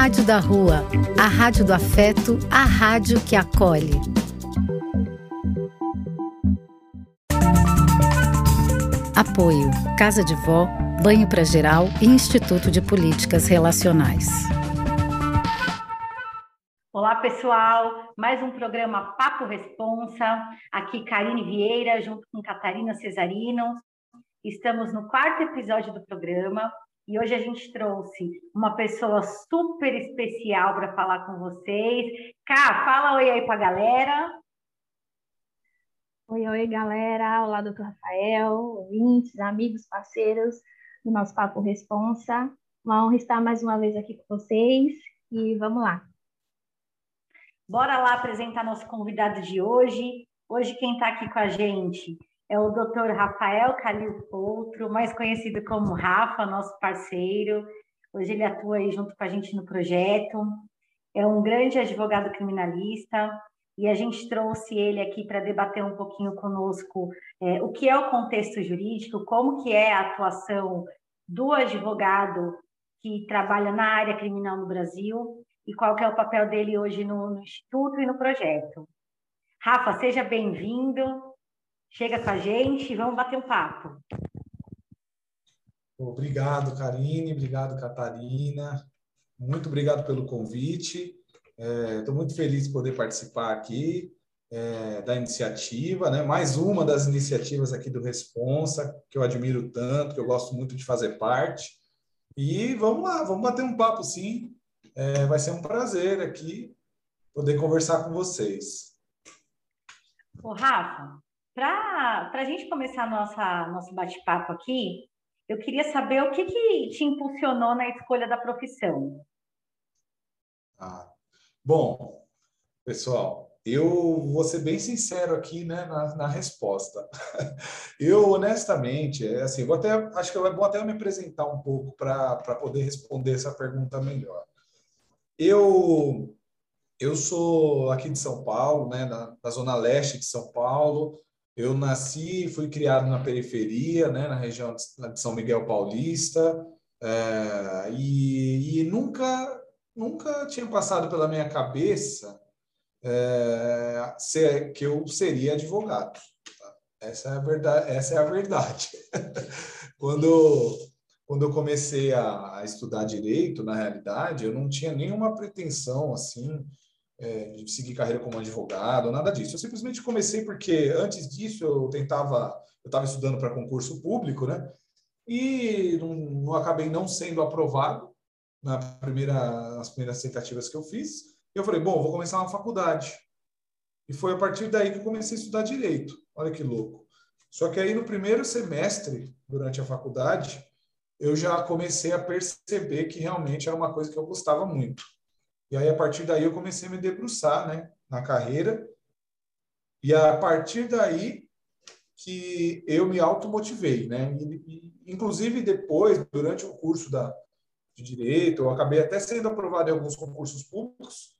Rádio da Rua, a rádio do afeto, a rádio que acolhe. Apoio: Casa de Vó, Banho para Geral e Instituto de Políticas Relacionais. Olá, pessoal. Mais um programa Papo Responsa. Aqui Karine Vieira, junto com Catarina Cesarino. Estamos no quarto episódio do programa e hoje a gente trouxe uma pessoa super especial para falar com vocês. Cá, fala oi aí para a galera. Oi, oi, galera. Olá, doutor Rafael, ouvintes, amigos, parceiros do nosso Papo Responsa. Uma honra estar mais uma vez aqui com vocês e vamos lá. Bora lá apresentar nosso convidado de hoje. Hoje quem está aqui com a gente é o Dr. Rafael Calil Poutro, mais conhecido como Rafa, nosso parceiro. Hoje ele atua aí junto com a gente no projeto. É um grande advogado criminalista e a gente trouxe ele aqui para debater um pouquinho conosco é, o que é o contexto jurídico, como que é a atuação do advogado que trabalha na área criminal no Brasil e qual que é o papel dele hoje no, no Instituto e no projeto. Rafa, seja bem-vindo. Chega com a gente, vamos bater um papo. Obrigado, Karine, obrigado, Catarina. Muito obrigado pelo convite. Estou é, muito feliz de poder participar aqui é, da iniciativa, né? mais uma das iniciativas aqui do Responsa, que eu admiro tanto, que eu gosto muito de fazer parte. E vamos lá, vamos bater um papo sim. É, vai ser um prazer aqui poder conversar com vocês. Ô, Rafa, para a gente começar nossa, nosso bate-papo aqui, eu queria saber o que, que te impulsionou na escolha da profissão. Ah, bom, pessoal, eu vou ser bem sincero aqui né, na, na resposta. Eu, honestamente, é assim, vou até, acho que é bom até me apresentar um pouco para poder responder essa pergunta melhor. Eu, eu sou aqui de São Paulo, né, da, da zona leste de São Paulo, eu nasci e fui criado na periferia, né, na região de São Miguel Paulista, é, e, e, nunca, nunca tinha passado pela minha cabeça é, ser, que eu seria advogado. Tá? Essa é a verdade. Essa é a verdade. quando, quando eu comecei a, a estudar direito, na realidade, eu não tinha nenhuma pretensão assim é, de seguir carreira como advogado, nada disso. Eu simplesmente comecei porque antes disso eu tentava, eu estava estudando para concurso público, né? E não, não, acabei não sendo aprovado na primeira, nas primeiras tentativas que eu fiz. Eu falei, bom, vou começar uma faculdade. E foi a partir daí que eu comecei a estudar direito. Olha que louco. Só que aí no primeiro semestre, durante a faculdade, eu já comecei a perceber que realmente era uma coisa que eu gostava muito. E aí, a partir daí, eu comecei a me debruçar né, na carreira. E a partir daí que eu me automotivei. Né? E, inclusive, depois, durante o curso da, de Direito, eu acabei até sendo aprovado em alguns concursos públicos,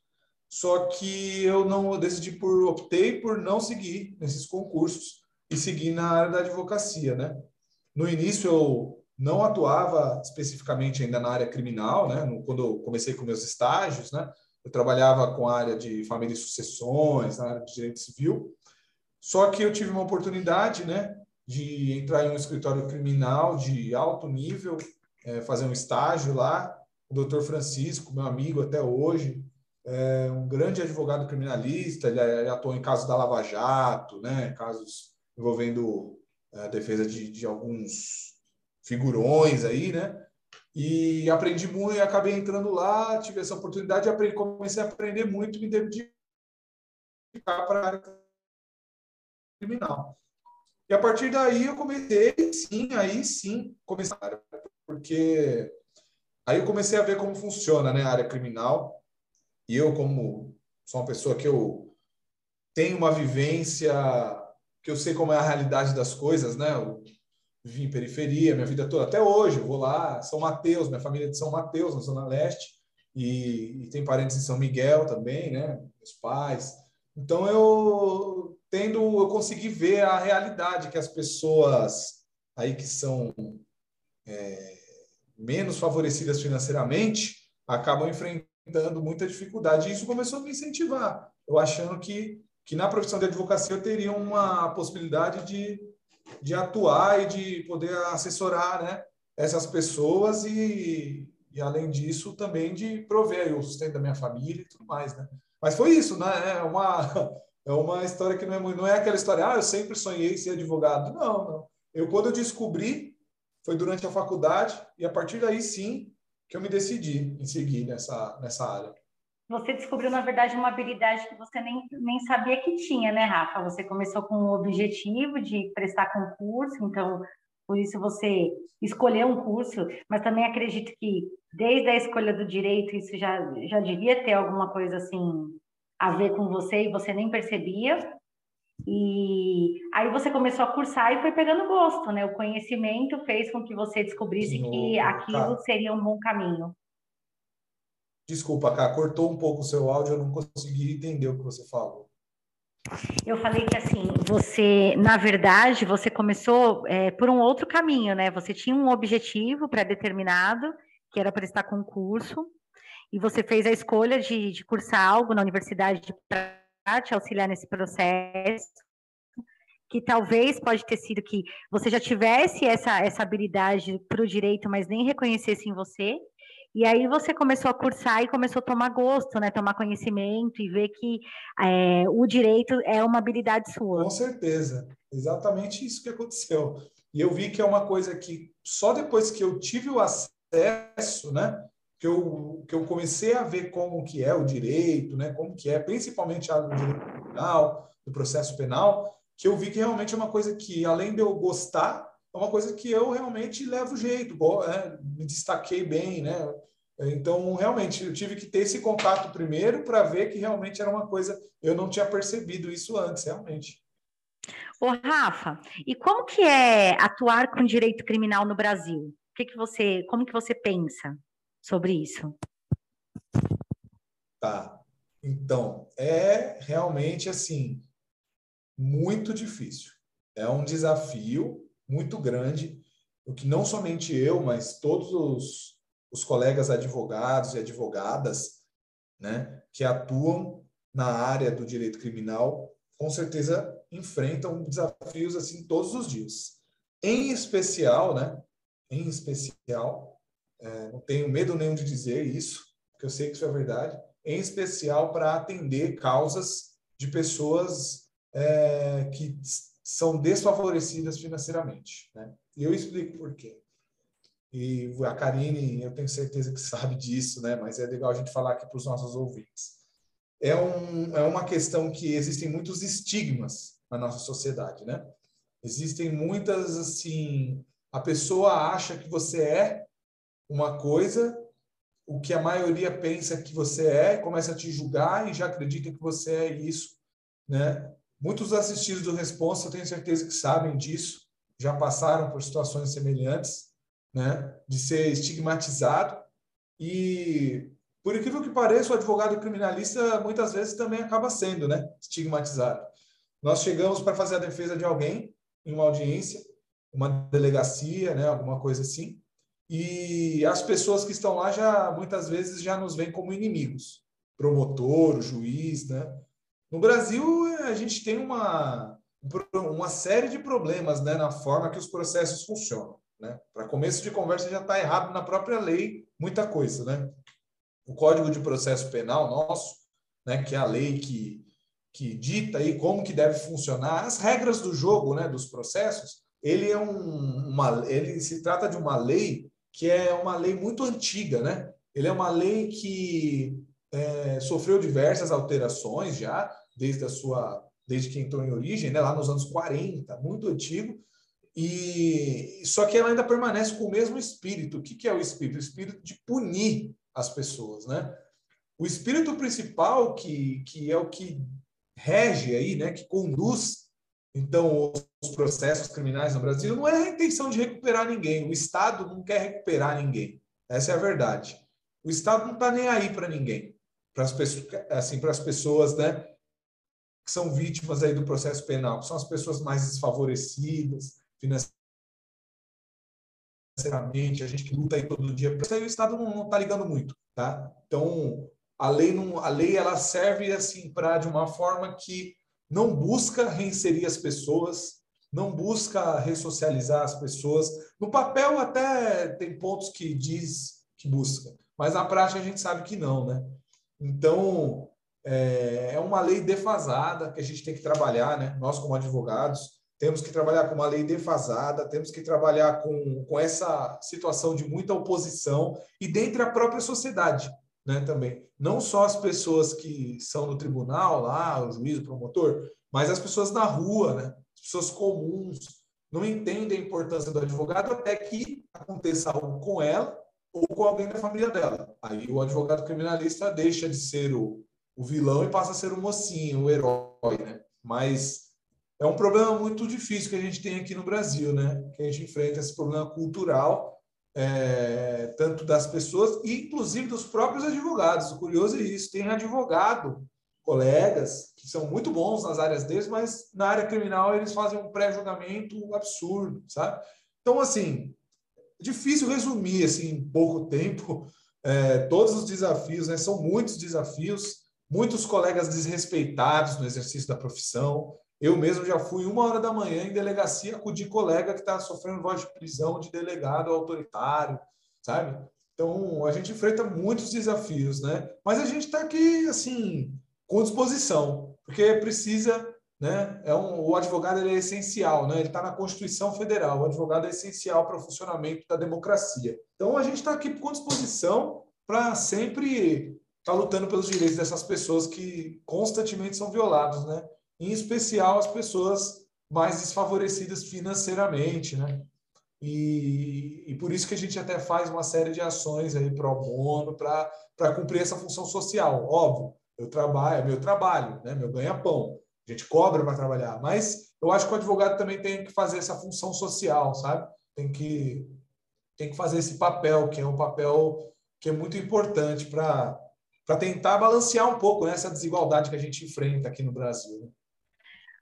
só que eu não eu decidi por optei por não seguir nesses concursos e seguir na área da advocacia, né? No início eu não atuava especificamente ainda na área criminal, né? quando eu comecei com meus estágios, né? Eu trabalhava com a área de família e sucessões, na área de direito civil. Só que eu tive uma oportunidade, né? De entrar em um escritório criminal de alto nível, é, fazer um estágio lá. O doutor Francisco, meu amigo até hoje, é um grande advogado criminalista, ele, ele atuou em casos da Lava Jato, né? Casos envolvendo a é, defesa de, de alguns figurões aí, né? E aprendi muito e acabei entrando lá, tive essa oportunidade, aprendi, comecei a aprender muito, me dedicar para a área criminal. E a partir daí eu comecei, sim, aí sim, começar, porque aí eu comecei a ver como funciona, né, a área criminal. E eu como sou uma pessoa que eu tenho uma vivência que eu sei como é a realidade das coisas, né? Eu vivi em periferia minha vida toda, até hoje, eu vou lá, São Mateus, minha família é de São Mateus, na Zona Leste, e, e tem parentes em São Miguel também, né? Meus pais. Então eu tendo, eu consegui ver a realidade que as pessoas aí que são é, menos favorecidas financeiramente, acabam enfrentando muita dificuldade. E isso começou a me incentivar, eu achando que, que na profissão de advocacia eu teria uma possibilidade de, de atuar e de poder assessorar né, essas pessoas e, e, além disso, também de prover o sustento da minha família e tudo mais. Né? Mas foi isso, né? É uma, é uma história que não é, não é aquela história, ah, eu sempre sonhei ser advogado. Não, não. Eu, quando eu descobri, foi durante a faculdade, e a partir daí sim que eu me decidi em seguir nessa, nessa área. Você descobriu, na verdade, uma habilidade que você nem, nem sabia que tinha, né, Rafa? Você começou com o objetivo de prestar concurso, então, por isso você escolheu um curso, mas também acredito que desde a escolha do direito isso já, já devia ter alguma coisa assim a ver com você e você nem percebia. E aí você começou a cursar e foi pegando gosto, né? O conhecimento fez com que você descobrisse Sim, que aquilo tá. seria um bom caminho. Desculpa, Cá, cortou um pouco o seu áudio, eu não consegui entender o que você falou. Eu falei que assim, você, na verdade, você começou é, por um outro caminho, né? Você tinha um objetivo pré-determinado, que era prestar concurso, e você fez a escolha de, de cursar algo na universidade de te auxiliar nesse processo, que talvez pode ter sido que você já tivesse essa, essa habilidade para o direito, mas nem reconhecesse em você, e aí você começou a cursar e começou a tomar gosto, né? Tomar conhecimento e ver que é, o direito é uma habilidade sua. Com certeza, exatamente isso que aconteceu. E eu vi que é uma coisa que só depois que eu tive o acesso, né? que eu, que eu comecei a ver como que é o direito, né, como que é, principalmente a do direito penal, do processo penal, que eu vi que realmente é uma coisa que, além de eu gostar, é uma coisa que eu realmente levo jeito, é, me destaquei bem, né? Então, realmente, eu tive que ter esse contato primeiro para ver que realmente era uma coisa, eu não tinha percebido isso antes, realmente. Ô, Rafa, e como que é atuar com direito criminal no Brasil? O que, que você, como que você pensa? sobre isso? Tá. Então, é realmente assim muito difícil. É um desafio muito grande, o que não somente eu, mas todos os, os colegas advogados e advogadas, né, que atuam na área do direito criminal, com certeza enfrentam desafios assim todos os dias. Em especial, né, em especial é, não tenho medo nenhum de dizer isso, porque eu sei que isso é verdade, em especial para atender causas de pessoas é, que são desfavorecidas financeiramente. Né? E eu explico por quê. E a Karine, eu tenho certeza que sabe disso, né? mas é legal a gente falar aqui para os nossos ouvintes. É, um, é uma questão que existem muitos estigmas na nossa sociedade, né? Existem muitas, assim, a pessoa acha que você é uma coisa, o que a maioria pensa que você é, começa a te julgar e já acredita que você é isso, né? Muitos assistidos do Responsa, eu tenho certeza que sabem disso, já passaram por situações semelhantes, né? De ser estigmatizado e por incrível que pareça, o advogado criminalista muitas vezes também acaba sendo, né, estigmatizado. Nós chegamos para fazer a defesa de alguém em uma audiência, uma delegacia, né, alguma coisa assim, e as pessoas que estão lá já muitas vezes já nos veem como inimigos, promotor, juiz, né? No Brasil a gente tem uma uma série de problemas, né, na forma que os processos funcionam, né? Para começo de conversa já está errado na própria lei muita coisa, né? O Código de Processo Penal nosso, né, que é a lei que que dita aí como que deve funcionar as regras do jogo, né, dos processos, ele é um, uma ele se trata de uma lei que é uma lei muito antiga, né? Ele é uma lei que é, sofreu diversas alterações já desde a sua desde que entrou em origem, né? Lá nos anos 40, muito antigo. E só que ela ainda permanece com o mesmo espírito. O que, que é o espírito? O espírito de punir as pessoas, né? O espírito principal que, que é o que rege aí, né? Que conduz então, os processos criminais no Brasil não é a intenção de recuperar ninguém. O Estado não quer recuperar ninguém. Essa é a verdade. O Estado não está nem aí para ninguém, para as pessoas, assim, para as pessoas, né, que são vítimas aí do processo penal, que são as pessoas mais desfavorecidas financeiramente, a gente que luta aí todo dia, isso aí o Estado não está ligando muito, tá? Então, a lei, não, a lei ela serve assim para, de uma forma que não busca reinserir as pessoas, não busca ressocializar as pessoas. No papel até tem pontos que diz que busca, mas na prática a gente sabe que não, né? Então, é, é uma lei defasada que a gente tem que trabalhar, né? Nós, como advogados, temos que trabalhar com uma lei defasada, temos que trabalhar com, com essa situação de muita oposição e dentro da própria sociedade, né? Também. Não só as pessoas que são no tribunal, lá, o juiz, o promotor, mas as pessoas na rua, né? As pessoas comuns, não entendem a importância do advogado até que aconteça algo com ela ou com alguém da família dela. Aí o advogado criminalista deixa de ser o, o vilão e passa a ser o mocinho, o herói, né? Mas é um problema muito difícil que a gente tem aqui no Brasil, né? Que a gente enfrenta esse problema cultural, é, tanto das pessoas e inclusive dos próprios advogados. O curioso é isso, tem advogado, colegas que são muito bons nas áreas deles, mas na área criminal eles fazem um pré-julgamento absurdo, sabe? Então, assim, difícil resumir assim, em pouco tempo é, todos os desafios, né? São muitos desafios muitos colegas desrespeitados no exercício da profissão. Eu mesmo já fui uma hora da manhã em delegacia acudir colega que está sofrendo voz de prisão de delegado autoritário, sabe? Então, a gente enfrenta muitos desafios, né? Mas a gente está aqui, assim, com disposição, porque precisa, né? É um, o advogado é essencial, né? Ele está na Constituição Federal. O advogado é essencial para o funcionamento da democracia. Então, a gente está aqui com disposição para sempre está lutando pelos direitos dessas pessoas que constantemente são violados, né? Em especial as pessoas mais desfavorecidas financeiramente, né? E, e por isso que a gente até faz uma série de ações aí pro bono para cumprir essa função social. Óbvio, eu trabalho, é meu trabalho, né? Meu ganha-pão. Gente cobra para trabalhar, mas eu acho que o advogado também tem que fazer essa função social, sabe? Tem que tem que fazer esse papel, que é um papel que é muito importante para para tentar balancear um pouco né, essa desigualdade que a gente enfrenta aqui no Brasil. Né?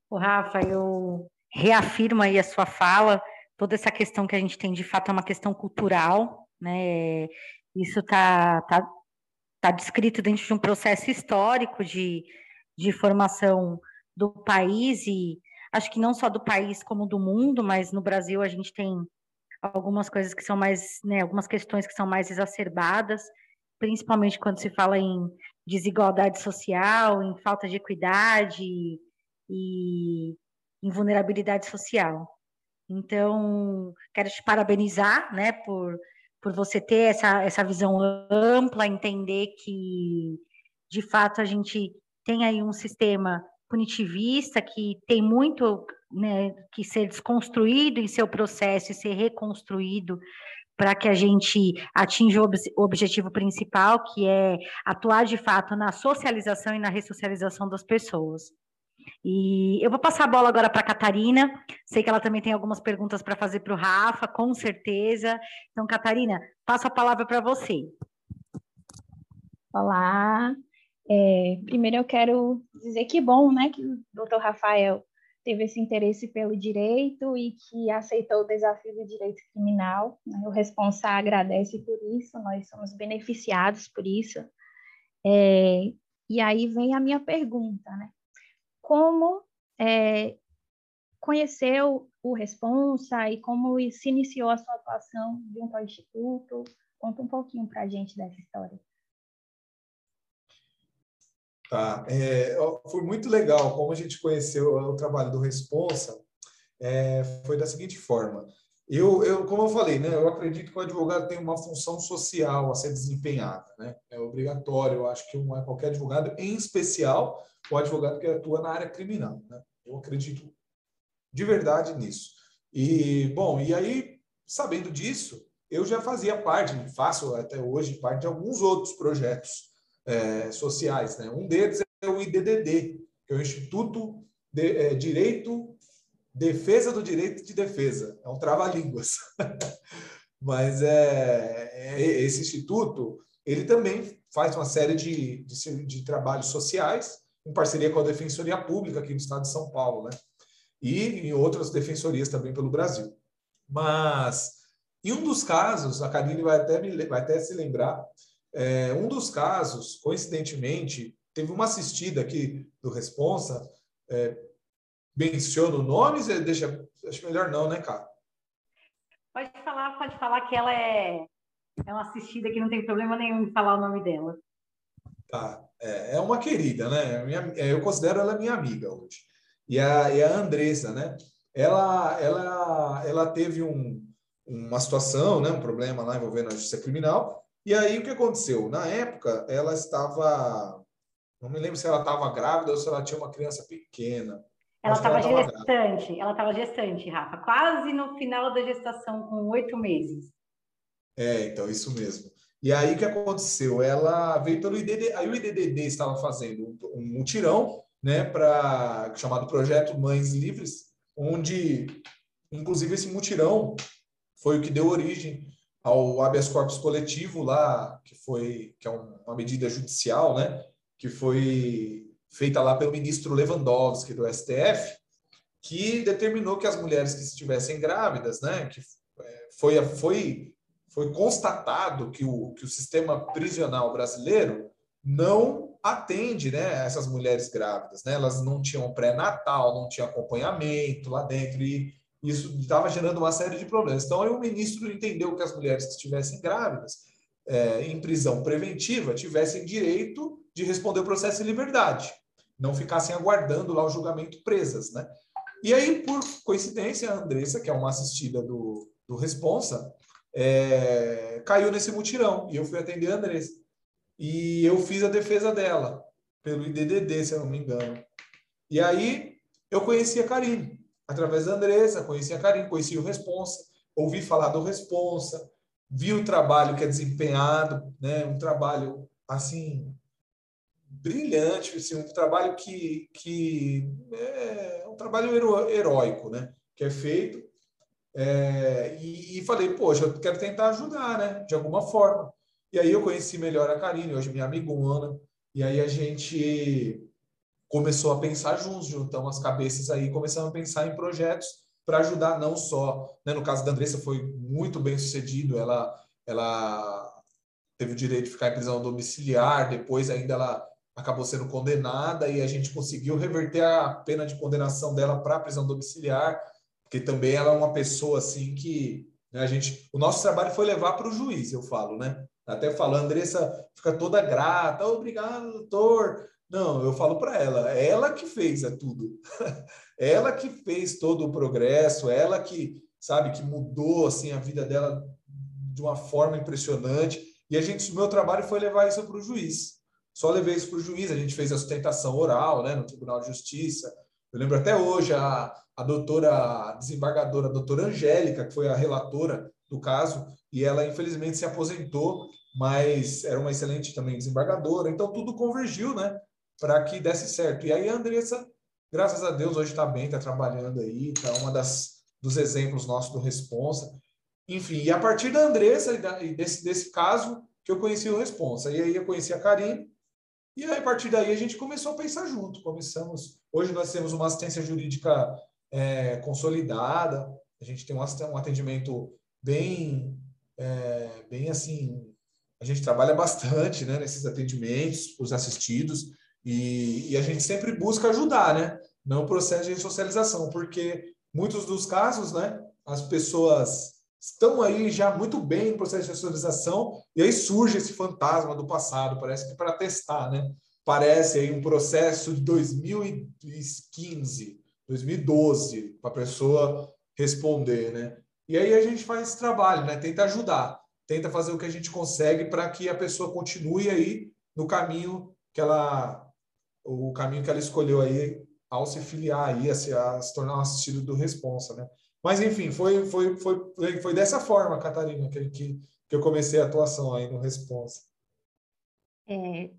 O Rafa, eu reafirmo aí a sua fala, toda essa questão que a gente tem de fato é uma questão cultural, né? Isso está tá, tá descrito dentro de um processo histórico de, de formação do país e acho que não só do país como do mundo, mas no Brasil a gente tem algumas coisas que são mais, né, algumas questões que são mais exacerbadas principalmente quando se fala em desigualdade social, em falta de equidade e em vulnerabilidade social. Então, quero te parabenizar, né, por, por você ter essa, essa visão ampla, entender que, de fato, a gente tem aí um sistema punitivista que tem muito né, que ser desconstruído em seu processo e ser reconstruído para que a gente atinja o objetivo principal, que é atuar de fato na socialização e na ressocialização das pessoas. E eu vou passar a bola agora para a Catarina. Sei que ela também tem algumas perguntas para fazer para o Rafa, com certeza. Então, Catarina, passo a palavra para você. Olá. É, primeiro eu quero dizer que bom, né, que o doutor Rafael teve esse interesse pelo direito e que aceitou o desafio do direito criminal. Né? O responsável agradece por isso, nós somos beneficiados por isso. É, e aí vem a minha pergunta, né? Como é, conheceu o responsa e como se iniciou a sua atuação junto ao Instituto? Conta um pouquinho para a gente dessa história. Tá. É, foi muito legal como a gente conheceu o trabalho do Responsa. É, foi da seguinte forma. Eu, eu, como eu falei, né, eu acredito que o advogado tem uma função social a ser desempenhada, né? É obrigatório, eu acho que é qualquer advogado, em especial o advogado que atua na área criminal, né? Eu acredito de verdade nisso. E bom, e aí sabendo disso, eu já fazia parte, faço até hoje parte de alguns outros projetos é, sociais. Né? Um deles é o IDDD, que é o Instituto de é, Direito, Defesa do Direito de Defesa. É um trava-línguas. Mas é, é, esse instituto, ele também faz uma série de, de, de, trabalhos sociais, em parceria com a Defensoria Pública aqui no estado de São Paulo, né? E em outras defensorias também pelo Brasil. Mas Em um dos casos, a Karine vai até, me, vai até se lembrar, é, um dos casos, coincidentemente, teve uma assistida aqui do Responsa, é, menciona o nome, deixa, acho melhor não, né, cara? Pode falar, pode falar que ela é, é uma assistida que não tem problema nenhum em falar o nome dela. Tá, é, é uma querida, né? Minha, é, eu considero ela minha amiga hoje. E a, e a Andressa, né? Ela, ela, ela teve um, uma situação, né? Um problema lá envolvendo a justiça criminal. E aí o que aconteceu? Na época, ela estava, não me lembro se ela estava grávida ou se ela tinha uma criança pequena. Ela estava gestante, ela estava gestante, Rafa, quase no final da gestação, com oito meses. É, então, isso mesmo. E aí o que aconteceu? Ela veio pelo IDD, aí o IDDD estava fazendo um mutirão, né, para chamado Projeto Mães Livres, onde, inclusive, esse mutirão foi o que deu origem ao habeas corpus coletivo lá, que foi que é uma medida judicial, né, que foi feita lá pelo ministro Lewandowski do STF, que determinou que as mulheres que estivessem grávidas, né, que é, foi, foi, foi constatado que o, que o sistema prisional brasileiro não atende né, essas mulheres grávidas. Né? Elas não tinham pré-natal, não tinha acompanhamento lá dentro, e isso estava gerando uma série de problemas. Então, aí o ministro entendeu que as mulheres que estivessem grávidas é, em prisão preventiva tivessem direito de responder o processo em liberdade não ficassem aguardando lá o julgamento presas, né? E aí, por coincidência, a Andressa, que é uma assistida do, do Responsa, é, caiu nesse mutirão e eu fui atender a Andressa. E eu fiz a defesa dela, pelo IDDD, se eu não me engano. E aí, eu conheci a Karine, através da Andressa, conheci a Karine, conheci o Responsa, ouvi falar do Responsa, vi o trabalho que é desempenhado, né? um trabalho, assim, brilhante, assim, um trabalho que, que é um trabalho heróico, né? Que é feito. É, e, e, falei, poxa, eu quero tentar ajudar, né? De alguma forma. E aí eu conheci melhor a Karine, hoje minha amigona, e aí a gente começou a pensar juntos, juntamos as cabeças aí, começamos a pensar em projetos para ajudar não só, né, no caso da Andressa foi muito bem sucedido, ela ela teve o direito de ficar em prisão domiciliar, depois ainda ela acabou sendo condenada e a gente conseguiu reverter a pena de condenação dela para prisão domiciliar, porque também ela é uma pessoa assim que né, a gente, o nosso trabalho foi levar para o juiz, eu falo, né? Até a Andressa fica toda grata, obrigado, doutor. Não, eu falo para ela, ela que fez é tudo. ela que fez todo o progresso, ela que, sabe, que mudou assim a vida dela de uma forma impressionante. E a gente, o meu trabalho foi levar isso para o juiz. Só levei isso para o juiz, a gente fez a sustentação oral né, no Tribunal de Justiça. Eu lembro até hoje a, a doutora a desembargadora, a doutora Angélica, que foi a relatora do caso, e ela infelizmente se aposentou, mas era uma excelente também desembargadora. Então tudo convergiu né, para que desse certo. E aí a Andressa, graças a Deus, hoje está bem, está trabalhando aí, está uma das dos exemplos nossos do Responsa. Enfim, e a partir da Andressa e, desse, desse caso que eu conheci o Responsa. E aí eu conheci a Karine, e aí, a partir daí, a gente começou a pensar junto. Começamos. Hoje nós temos uma assistência jurídica é, consolidada. A gente tem um, um atendimento bem, é, bem assim. A gente trabalha bastante, né, nesses atendimentos, os assistidos, e, e a gente sempre busca ajudar, né, no processo de socialização, porque muitos dos casos, né, as pessoas estão aí já muito bem no processo de racionalização, e aí surge esse fantasma do passado, parece que para testar, né? Parece aí um processo de 2015, 2012, para a pessoa responder, né? E aí a gente faz esse trabalho, né? Tenta ajudar, tenta fazer o que a gente consegue para que a pessoa continue aí no caminho que ela o caminho que ela escolheu aí ao se filiar aí a se, a se tornar um assistido do responsa, né? Mas, enfim, foi, foi, foi, foi dessa forma, Catarina, que, que, que eu comecei a atuação aí no Responsa. É,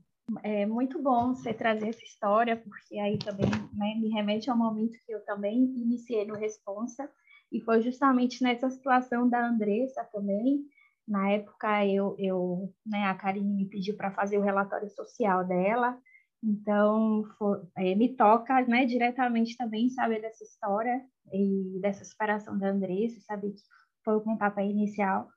é muito bom você trazer essa história, porque aí também né, me remete ao momento que eu também iniciei no Responsa, e foi justamente nessa situação da Andressa também. Na época, eu, eu né, a Karine me pediu para fazer o relatório social dela, então, for, é, me toca né, diretamente também saber dessa história e dessa separação da Andressa, saber que foi o pontapé inicial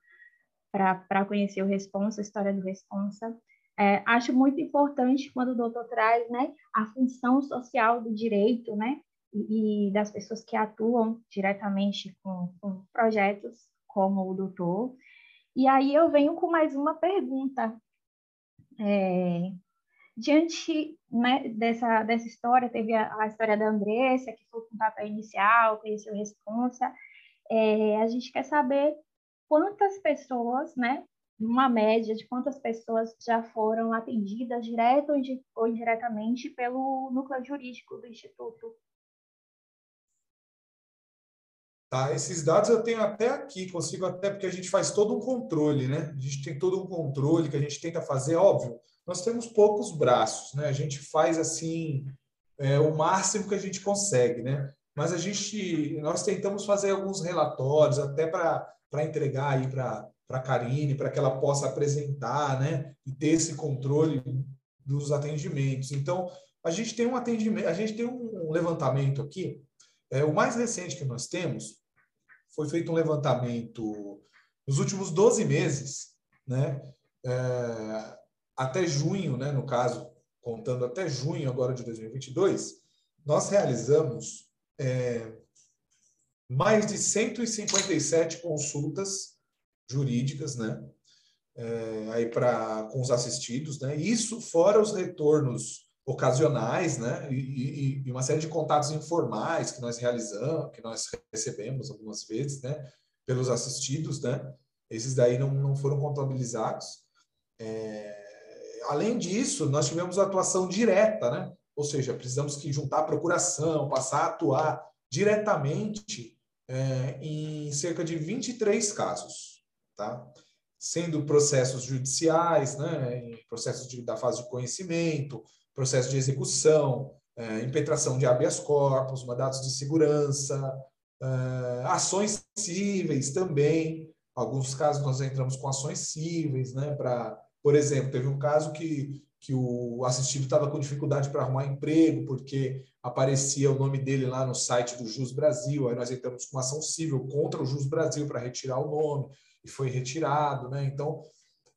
para conhecer o Responsa, a história do Responsa. É, acho muito importante quando o doutor traz né, a função social do direito, né, e, e das pessoas que atuam diretamente com, com, projetos como o doutor. E aí eu venho com mais uma pergunta. É, diante né, dessa, dessa história, teve a, a, história da Andressa, que foi o pontapé inicial, conheceu Responsa, é, a gente quer saber quantas pessoas, né, uma média de quantas pessoas já foram atendidas direto ou indiretamente pelo núcleo jurídico do Instituto. Tá, esses dados eu tenho até aqui, consigo até porque a gente faz todo um controle, né? A gente tem todo um controle que a gente tenta fazer, óbvio. Nós temos poucos braços, né? A gente faz assim é, o máximo que a gente consegue, né? Mas a gente, nós tentamos fazer alguns relatórios até para entregar aí para para a Karine, para que ela possa apresentar, né, e ter esse controle dos atendimentos. Então, a gente tem um atendimento, a gente tem um levantamento aqui, é, o mais recente que nós temos foi feito um levantamento nos últimos 12 meses, né, é, até junho, né, no caso, contando até junho agora de 2022, nós realizamos é, mais de 157 consultas jurídicas, né? É, aí para com os assistidos, né? Isso fora os retornos ocasionais, né? E, e, e, uma série de contatos informais que nós realizamos, que nós recebemos algumas vezes, né? Pelos assistidos, né? Esses daí não, não foram contabilizados. É, além disso, nós tivemos atuação direta, né? Ou seja, precisamos que juntar a procuração, passar a atuar diretamente é, em cerca de 23 casos tá? Sendo processos judiciais, né, processos de, da fase de conhecimento, processo de execução, é, impetração de habeas corpus, mandatos de segurança, é, ações cíveis também. Alguns casos nós entramos com ações cíveis, né, para, por exemplo, teve um caso que que o assistido estava com dificuldade para arrumar emprego, porque aparecia o nome dele lá no site do Jus Brasil, aí nós entramos com uma ação civil contra o Jus Brasil para retirar o nome e foi retirado, né? Então,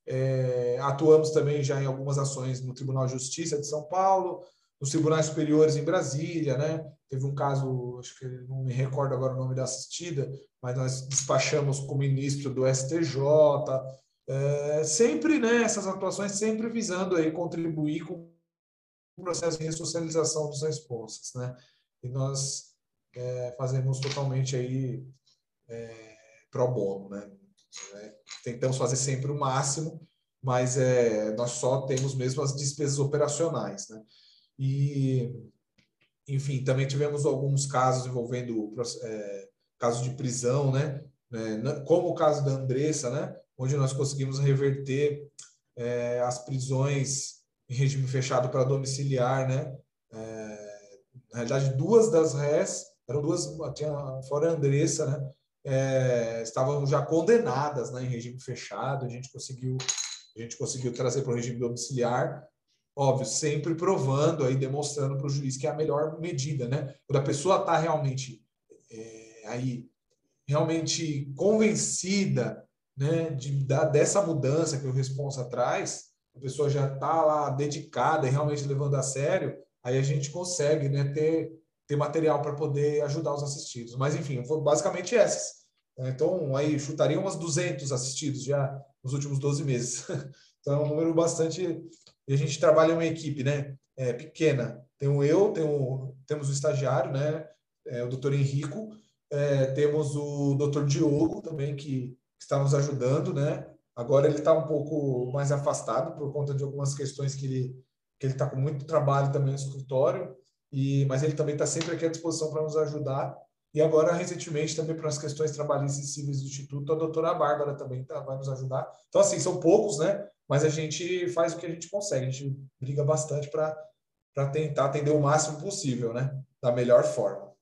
é, atuamos também já em algumas ações no Tribunal de Justiça de São Paulo, nos tribunais superiores em Brasília, né? Teve um caso, acho que não me recordo agora o nome da assistida, mas nós despachamos com o ministro do STJ, é, sempre, né? Essas atuações sempre visando aí contribuir com o processo de ressocialização dos responsas, né? E nós é, fazemos totalmente aí é, pro bono, né? Né? Tentamos fazer sempre o máximo, mas é, nós só temos mesmo as despesas operacionais. Né? E, enfim, também tivemos alguns casos envolvendo é, casos de prisão, né? É, como o caso da Andressa, né? Onde nós conseguimos reverter é, as prisões em regime fechado para domiciliar, né? É, na realidade, duas das réis, eram duas, tinha, fora a Andressa, né? é, estavam já condenadas né, em regime fechado, a gente conseguiu, a gente conseguiu trazer para o regime domiciliar, óbvio, sempre provando aí, demonstrando para o juiz que é a melhor medida, né? Quando a pessoa está realmente é, aí realmente convencida né, de, da, dessa mudança que o responsa traz, a pessoa já está lá dedicada e realmente levando a sério, aí a gente consegue né, ter ter material para poder ajudar os assistidos. Mas, enfim, basicamente essas. Então, aí chutaria umas 200 assistidos já nos últimos 12 meses. Então, é um número bastante. E a gente trabalha em uma equipe né, é, pequena. Tem eu, tem temos o estagiário, né, é, o doutor Henrico, é, temos o doutor Diogo também, que está nos ajudando. Né? Agora ele está um pouco mais afastado por conta de algumas questões que ele que ele está com muito trabalho também no escritório e, mas ele também está sempre aqui à disposição para nos ajudar. E agora, recentemente, também para as questões trabalhistas e civis do Instituto, a doutora Bárbara também tá, vai nos ajudar. Então, assim, são poucos, né? Mas a gente faz o que a gente consegue, a gente briga bastante para tentar atender o máximo possível, né? Da melhor forma.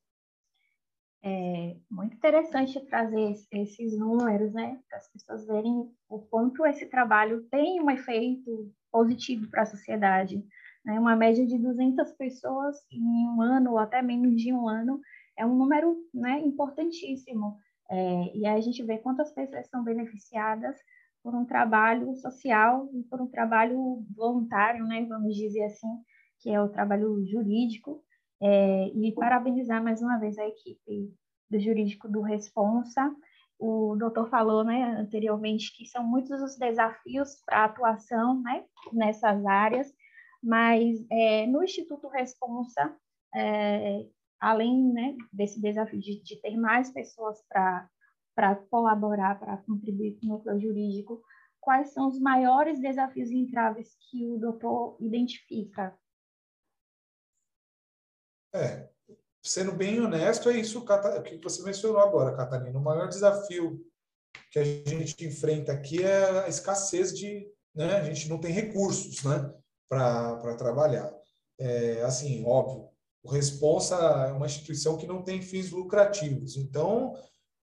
Muito interessante trazer esses números, né? Para as pessoas verem o quanto esse trabalho tem um efeito positivo para a sociedade. Né? Uma média de 200 pessoas em um ano, ou até menos de um ano, é um número né, importantíssimo. É, e aí a gente vê quantas pessoas são beneficiadas por um trabalho social e por um trabalho voluntário, né, vamos dizer assim, que é o trabalho jurídico, é, e parabenizar mais uma vez a equipe do jurídico do Responsa. O doutor falou né, anteriormente que são muitos os desafios para a atuação né, nessas áreas, mas é, no Instituto Responsa, é, além né, desse desafio de, de ter mais pessoas para colaborar, para contribuir com o núcleo jurídico, quais são os maiores desafios e entraves que o doutor identifica é, sendo bem honesto, é isso que você mencionou agora, Catarina. O maior desafio que a gente enfrenta aqui é a escassez de. Né, a gente não tem recursos né, para trabalhar. É, assim, óbvio, o Responsa é uma instituição que não tem fins lucrativos. Então,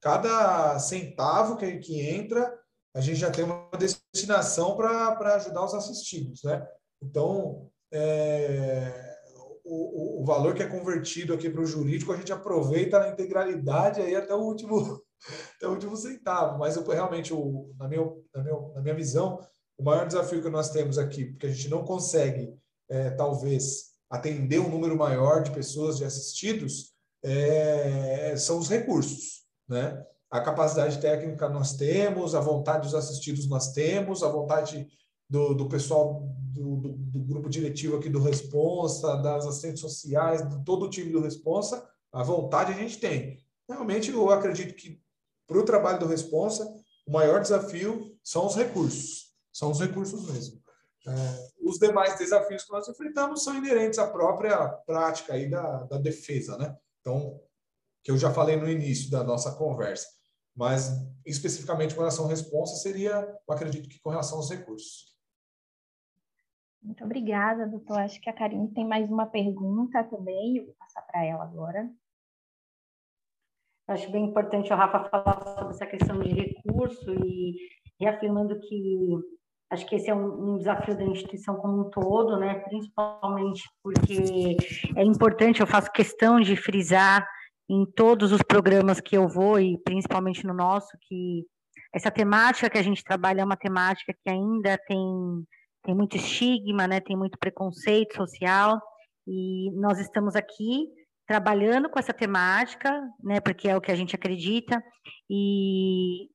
cada centavo que, que entra, a gente já tem uma destinação para ajudar os assistidos. Né? Então, é, o, o, valor que é convertido aqui para o jurídico, a gente aproveita na integralidade aí até o último, até o último centavo. Mas eu, realmente, o, na, minha, na, minha, na minha visão, o maior desafio que nós temos aqui, porque a gente não consegue, é, talvez, atender um número maior de pessoas, de assistidos, é, são os recursos, né? A capacidade técnica nós temos, a vontade dos assistidos nós temos, a vontade do, do pessoal do, do, do, grupo diretivo aqui do Responsa, das assistentes sociais, de todo o time do Responsa, a vontade a gente tem. Realmente, eu acredito que para o trabalho do Responsa, o maior desafio são os recursos, são os recursos mesmo. É, os demais desafios que nós enfrentamos são inerentes à própria prática aí da, da defesa, né? Então, que eu já falei no início da nossa conversa, mas especificamente com relação à resposta seria, eu acredito que com relação aos recursos. Muito obrigada, doutor. Acho que a Karine tem mais uma pergunta também, eu vou passar para ela agora. Acho bem importante o Rafa falar sobre essa questão de recurso e reafirmando que acho que esse é um, um, desafio da instituição como um todo, né? Principalmente porque é importante, eu faço questão de frisar em todos os programas que eu vou e principalmente no nosso que essa temática que a gente trabalha é uma temática que ainda tem tem muito estigma, né, tem muito preconceito social, e nós estamos aqui trabalhando com essa temática, né, porque é o que a gente acredita, e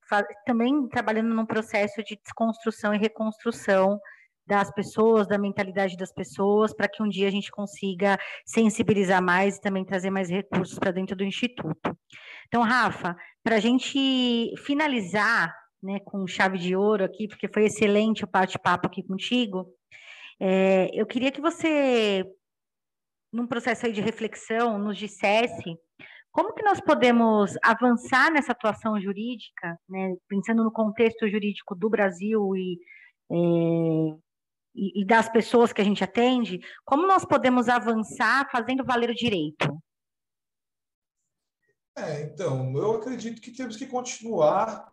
também trabalhando num processo de desconstrução e reconstrução das pessoas, da mentalidade das pessoas, para que um dia a gente consiga sensibilizar mais e também trazer mais recursos para dentro do Instituto. Então, Rafa, para a gente finalizar né, com chave de ouro aqui, porque foi excelente o bate-papo aqui contigo. É, eu queria que você, num processo de reflexão, nos dissesse como que nós podemos avançar nessa atuação jurídica, né, pensando no contexto jurídico do Brasil e, é, e, e das pessoas que a gente atende, como nós podemos avançar fazendo valer o direito? É, então, eu acredito que temos que continuar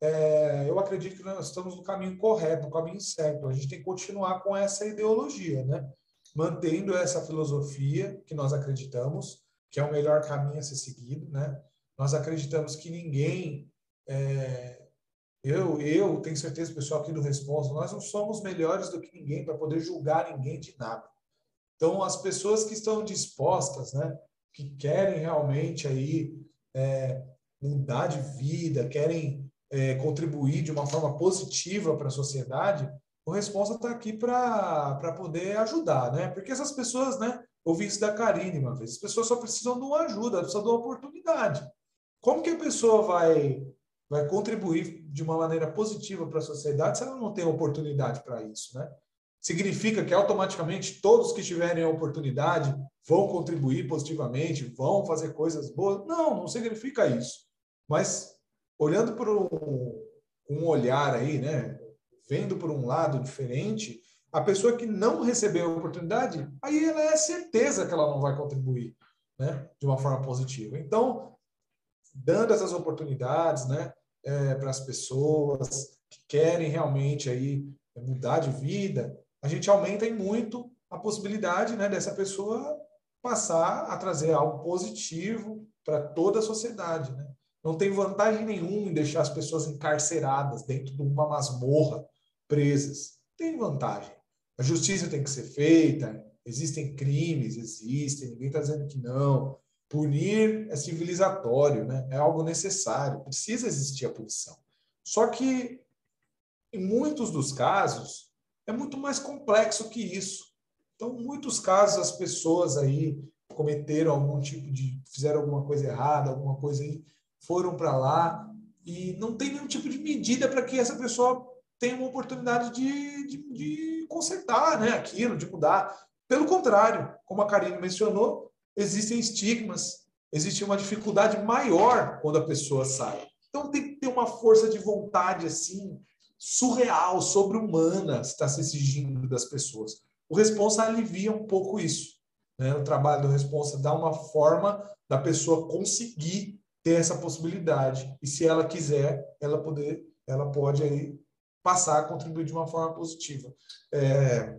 é, eu acredito que nós estamos no caminho correto, no caminho certo. A gente tem que continuar com essa ideologia, né? mantendo essa filosofia que nós acreditamos, que é o melhor caminho a ser seguido. Né? Nós acreditamos que ninguém, é, eu, eu tenho certeza, pessoal aqui do Responsa, nós não somos melhores do que ninguém para poder julgar ninguém de nada. Então, as pessoas que estão dispostas, né, que querem realmente aí é, mudar de vida, querem é, contribuir de uma forma positiva para a sociedade, o Responsa está aqui para poder ajudar, né? Porque essas pessoas, né? Ouvi isso da Karine uma vez, as pessoas só precisam de uma ajuda, precisam de uma oportunidade. Como que a pessoa vai, vai contribuir de uma maneira positiva para a sociedade se ela não tem oportunidade para isso, né? Significa que automaticamente todos que tiverem a oportunidade vão contribuir positivamente, vão fazer coisas boas? Não, não significa isso. Mas olhando por um, um olhar aí, né, vendo por um lado diferente, a pessoa que não recebeu a oportunidade, aí ela é certeza que ela não vai contribuir, né, de uma forma positiva. Então, dando essas oportunidades, né, é, para as pessoas que querem realmente aí mudar de vida, a gente aumenta em muito a possibilidade, né, dessa pessoa passar a trazer algo positivo para toda a sociedade, né? Não tem vantagem nenhuma em deixar as pessoas encarceradas dentro de uma masmorra, presas. Tem vantagem. A justiça tem que ser feita, existem crimes, existem, ninguém está dizendo que não. Punir é civilizatório, né? é algo necessário, precisa existir a punição. Só que, em muitos dos casos, é muito mais complexo que isso. Então, em muitos casos, as pessoas aí cometeram algum tipo de. fizeram alguma coisa errada, alguma coisa aí, foram para lá e não tem nenhum tipo de medida para que essa pessoa tenha uma oportunidade de, de, de consertar né, aquilo, de mudar. Pelo contrário, como a Karine mencionou, existem estigmas, existe uma dificuldade maior quando a pessoa sai. Então tem que ter uma força de vontade assim surreal, sobre-humana, está se exigindo das pessoas. O responsa alivia um pouco isso. Né? O trabalho do responsa dá uma forma da pessoa conseguir ter essa possibilidade. E se ela quiser, ela poder, ela pode aí passar a contribuir de uma forma positiva. É,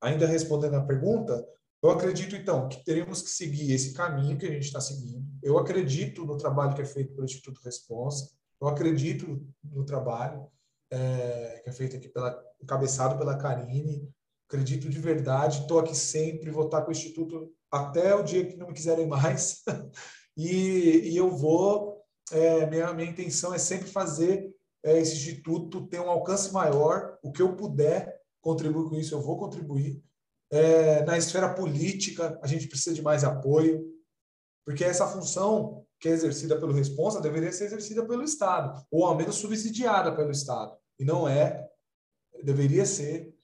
ainda respondendo a pergunta, eu acredito, então, que teremos que seguir esse caminho que a gente está seguindo. Eu acredito no trabalho que é feito pelo Instituto Responsa. Eu acredito no trabalho é, que é feito aqui, pela, encabeçado pela Karine. Acredito de verdade. Estou aqui sempre, vou estar com o Instituto até o dia que não me quiserem mais. e, e, eu vou... É, minha, minha intenção é sempre fazer é, esse instituto ter um alcance maior. O que eu puder contribuir com isso, eu vou contribuir é, na esfera política, a gente precisa de mais apoio, porque essa função que é exercida pelo responsa deveria ser exercida pelo Estado, ou ao menos subsidiada pelo Estado. E não é, deveria ser,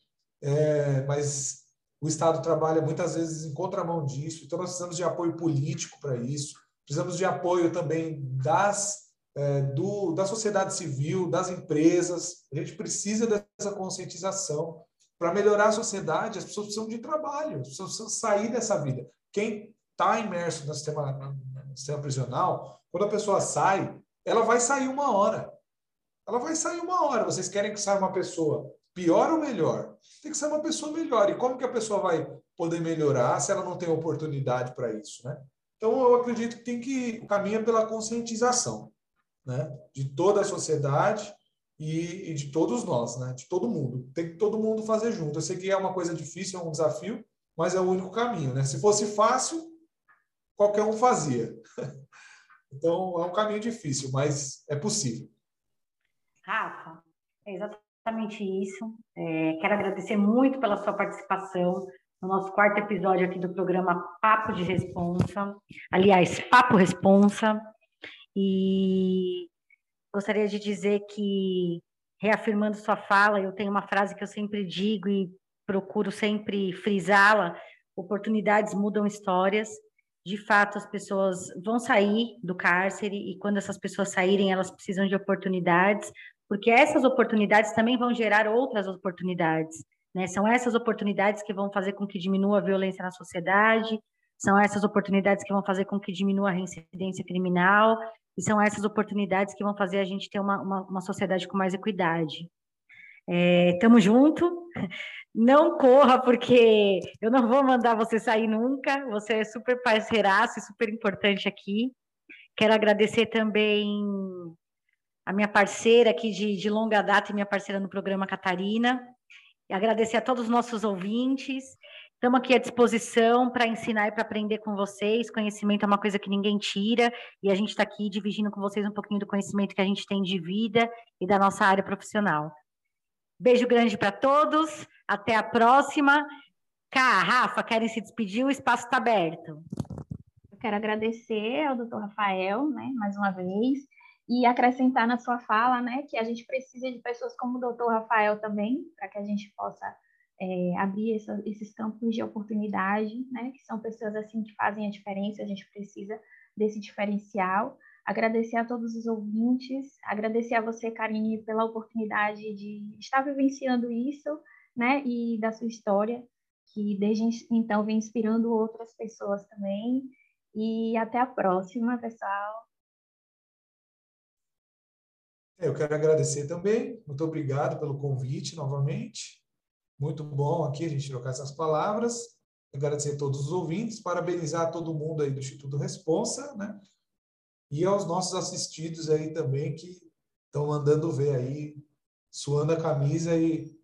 é, mas o Estado trabalha muitas vezes em contramão disso, então nós precisamos de apoio político para isso, precisamos de apoio também das, é, do, da sociedade civil, das empresas, a gente precisa dessa conscientização para melhorar a sociedade, as pessoas precisam de trabalho, as pessoas precisam sair dessa vida. Quem está imerso no sistema, no sistema prisional, quando a pessoa sai, ela vai sair uma hora. Ela vai sair uma hora. Vocês querem que saia uma pessoa pior ou melhor? Tem que ser uma pessoa melhor. E como que a pessoa vai poder melhorar se ela não tem oportunidade para isso, né? Então, eu acredito que tem que caminhar pela conscientização, né? De toda a sociedade e, e, de todos nós, né? De todo mundo. Tem que todo mundo fazer junto. Eu sei que é uma coisa difícil, é um desafio, mas é o único caminho, né? Se fosse fácil, qualquer um fazia. Então, é um caminho difícil, mas é possível. Rafa, é exatamente isso. É, quero agradecer muito pela sua participação no nosso quarto episódio aqui do programa Papo de Responsa. Aliás, Papo Responsa. E gostaria de dizer que, reafirmando sua fala, eu tenho uma frase que eu sempre digo e procuro sempre frisá-la: oportunidades mudam histórias. De fato, as pessoas vão sair do cárcere e quando essas pessoas saírem, elas precisam de oportunidades, porque essas oportunidades também vão gerar outras oportunidades. Né? São essas oportunidades que vão fazer com que diminua a violência na sociedade, são essas oportunidades que vão fazer com que diminua a reincidência criminal, e são essas oportunidades que vão fazer a gente ter uma, uma, uma sociedade com mais equidade. É, junto. Não corra, porque eu não vou mandar você sair nunca. Você é super parceiraço e super importante aqui. Quero agradecer também a minha parceira aqui de, de longa data e minha parceira no programa, Catarina. Agradecer a todos os nossos ouvintes. Estamos aqui à disposição para ensinar e para aprender com vocês. Conhecimento é uma coisa que ninguém tira, e a gente está aqui dividindo com vocês um pouquinho do conhecimento que a gente tem de vida e da nossa área profissional. Beijo grande para todos, até a próxima. Cá, Rafa, querem se despedir? O espaço está aberto. Eu quero agradecer ao doutor Rafael, né, mais uma vez, e acrescentar na sua fala, né, que a gente precisa de pessoas como o doutor Rafael também, para que a gente possa é, abrir essa, esses campos de oportunidade, né, que são pessoas assim que fazem a diferença, a gente precisa desse diferencial. Agradecer a todos os ouvintes, agradecer a você, Karine, pela oportunidade de estar vivenciando isso, né, e da sua história, que desde então vem inspirando outras pessoas também. E até a próxima, pessoal. Eu quero agradecer também. Muito obrigado pelo convite novamente. Muito bom aqui a gente trocar essas palavras. Agradecer a todos os ouvintes, parabenizar todo mundo aí do Instituto Responsa, né? e aos nossos assistidos aí também que estão mandando ver aí, suando a camisa e,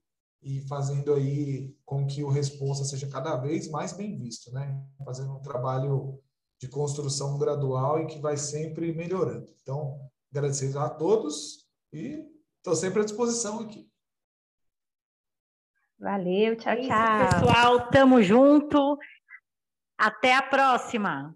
e fazendo aí com que o Responsa seja cada vez mais bem visto, né? Fazendo um trabalho de construção gradual e que vai sempre melhorando. Então, agradecer a todos e estou sempre à disposição aqui. Valeu, tchau, é isso, tchau. pessoal, tamo junto. Até a próxima.